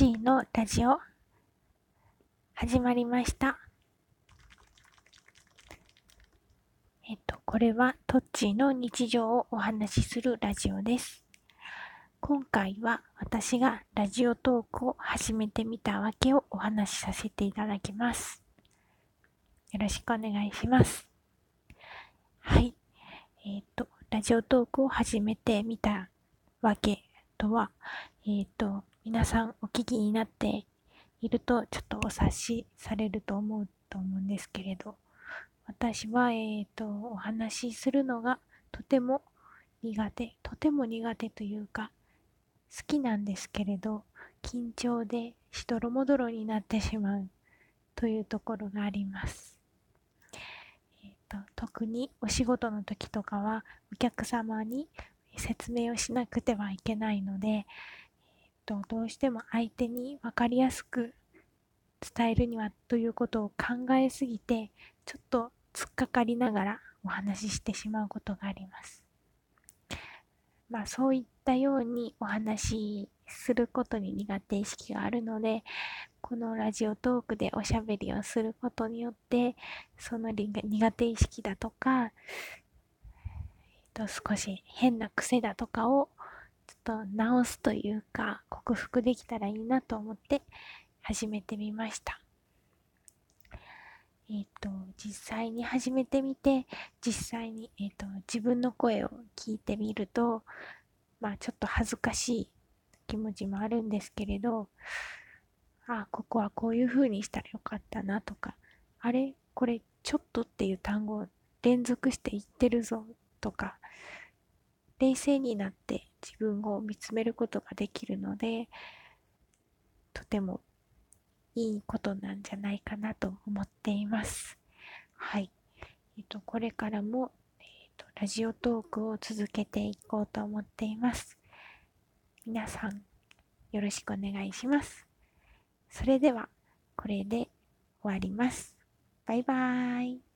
チーのラジオ始まりました。えっと、これはトッチーの日常をお話しするラジオです。今回は私がラジオトークを始めてみたわけをお話しさせていただきます。よろしくお願いします。はい。えっと、ラジオトークを始めてみたわけとは、えっと、皆さんお聞きになっているとちょっとお察しされると思うと思うんですけれど、私は、えっと、お話しするのがとても苦手、とても苦手というか、好きなんですけれど、緊張でしどろもどろになってしまうというところがあります。えっと、特にお仕事の時とかはお客様に説明をしなくてはいけないので、と、どうしても相手に分かりやすく伝えるにはということを考えすぎて、ちょっと突っかかりながらお話ししてしまうことがあります。まあそういったようにお話しすることに苦手意識があるので、このラジオトークでおしゃべりをすることによって、その苦手意識だとか、と少し変な癖だとかをちょっと直すというか克服できたらいいなと思って始めてみました。えっ、と実際に始めてみて実際に、えー、と自分の声を聞いてみるとまあちょっと恥ずかしい気持ちもあるんですけれどあここはこういう風にしたらよかったなとかあれこれちょっとっていう単語を連続して言ってるぞとか冷静になって自分を見つめることができるのでとてもいいことなんじゃないかなと思っています。はい。えっ、と、これからも、えっ、と、ラジオトークを続けていこうと思っています。皆さん、よろしくお願いします。それでは、これで終わります。バイバーイ。